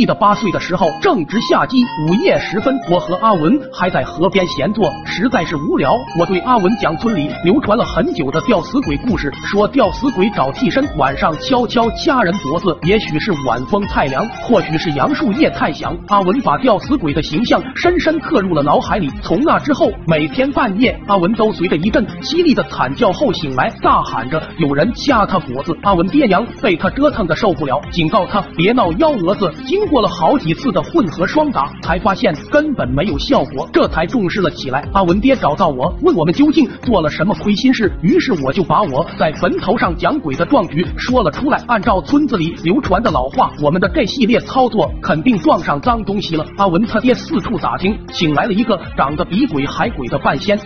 记得八岁的时候正值夏季，午夜时分，我和阿文还在河边闲坐，实在是无聊。我对阿文讲村里流传了很久的吊死鬼故事，说吊死鬼找替身，晚上悄悄掐人脖子。也许是晚风太凉，或许是杨树叶太响，阿文把吊死鬼的形象深深刻入了脑海里。从那之后，每天半夜，阿文都随着一阵凄厉的惨叫后醒来，大喊着有人掐他脖子。阿文爹娘被他折腾的受不了，警告他别闹幺蛾子。经过了好几次的混合双打，才发现根本没有效果，这才重视了起来。阿文爹找到我，问我们究竟做了什么亏心事，于是我就把我在坟头上讲鬼的壮举说了出来。按照村子里流传的老话，我们的这系列操作肯定撞上脏东西了。阿文他爹四处打听，请来了一个长得比鬼还鬼的半仙。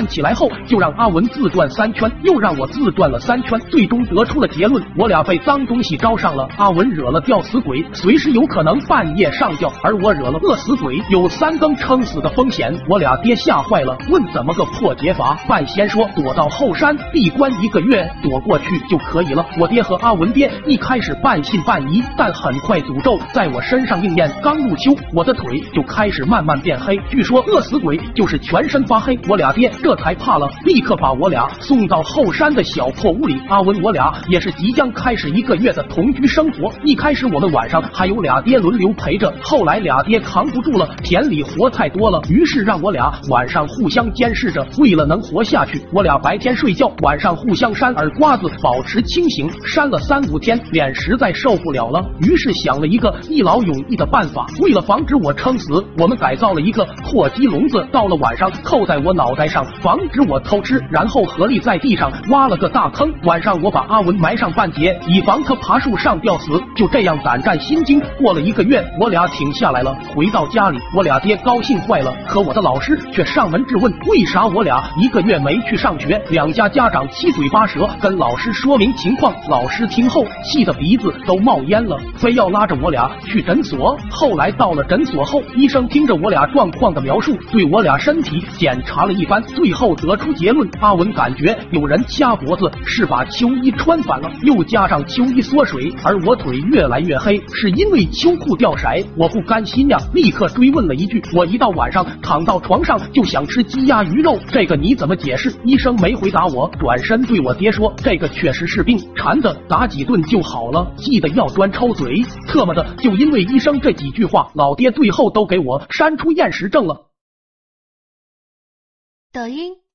站起来后，就让阿文自转三圈，又让我自转了三圈，最终得出了结论：我俩被脏东西招上了。阿文惹了吊死鬼，随时有可能半夜上吊；而我惹了饿死鬼，有三更撑死的风险。我俩爹吓坏了，问怎么个破解法？半仙说躲到后山闭关一个月，躲过去就可以了。我爹和阿文爹一开始半信半疑，但很快诅咒在我身上应验。刚入秋，我的腿就开始慢慢变黑。据说饿死鬼就是全身发黑。我俩爹。这这才怕了，立刻把我俩送到后山的小破屋里。阿文，我俩也是即将开始一个月的同居生活。一开始我们晚上还有俩爹轮流陪着，后来俩爹扛不住了，田里活太多了，于是让我俩晚上互相监视着。为了能活下去，我俩白天睡觉，晚上互相扇耳刮子，保持清醒。扇了三五天，脸实在受不了了，于是想了一个一劳永逸的办法。为了防止我撑死，我们改造了一个破鸡笼子，到了晚上扣在我脑袋上。防止我偷吃，然后合力在地上挖了个大坑。晚上我把阿文埋上半截，以防他爬树上吊死。就这样胆战心惊过了一个月，我俩挺下来了。回到家里，我俩爹高兴坏了，可我的老师却上门质问，为啥我俩一个月没去上学？两家家长七嘴八舌跟老师说明情况，老师听后气得鼻子都冒烟了，非要拉着我俩去诊所。后来到了诊所后，医生听着我俩状况的描述，对我俩身体检查了一番。最后得出结论，阿文感觉有人掐脖子，是把秋衣穿反了，又加上秋衣缩水，而我腿越来越黑，是因为秋裤掉色。我不甘心呀，立刻追问了一句：我一到晚上躺到床上就想吃鸡鸭鱼肉，这个你怎么解释？医生没回答我，转身对我爹说：这个确实是病，馋的打几顿就好了，记得要专抽嘴。特么的，就因为医生这几句话，老爹最后都给我删出厌食症了。抖音。